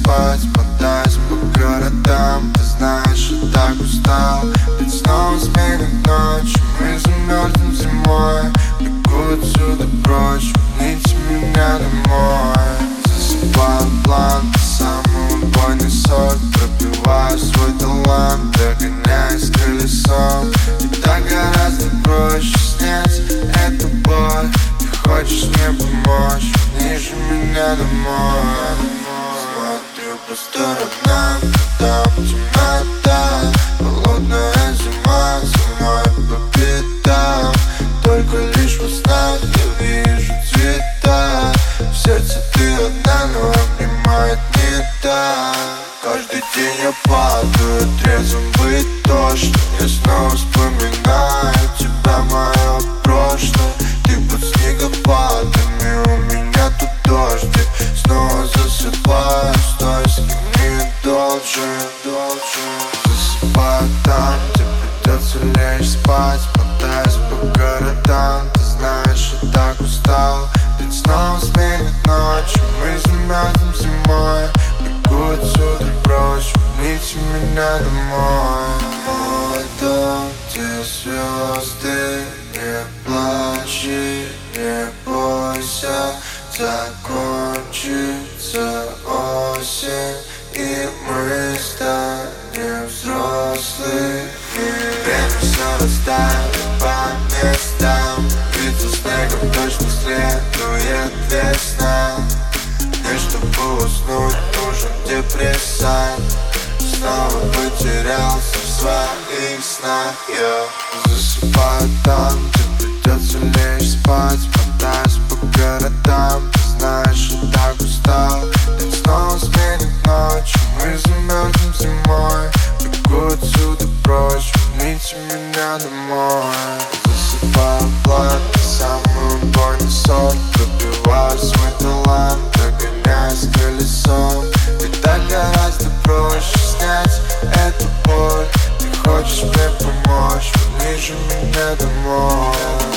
спать Мотаясь по городам. Ты знаешь, я так устал. Ведь снова сменит ночь Мы замерзнем зимой. Бегу отсюда прочь. Верните меня домой. Засыпаю план Ты самый убойный сорт Пробиваю свой талант Догоняясь колесом. И так гораздо проще снять эту боль Ты хочешь мне помочь? Ниже меня домой По сторонам Там темнота Холодная зима За мной по пятам Только лишь во снах Я вижу цвета. В сердце ты одна, но обнимает не так Каждый день я падаю Трезвым придется лечь спать Мотаясь по городам, ты знаешь, я так устал Ведь снова сменит ночь, мы замерзнем зимой Бегу отсюда прочь, верните меня домой. Мой дом, где звезды, не плачь не бойся. Закончится Расставит по местам. Ведь за снегом точно следует весна. Мне, чтобы уснуть, нужен депрессант. Снова потерялся в своих снах. Я засыпаю там, где придется лечь спать мое Засыпаю пламя Самую боль на сон Пробиваю свой талант Догоняясь колесом Ведь так гораздо проще снять эту боль Ты хочешь мне помочь Пониже меня домой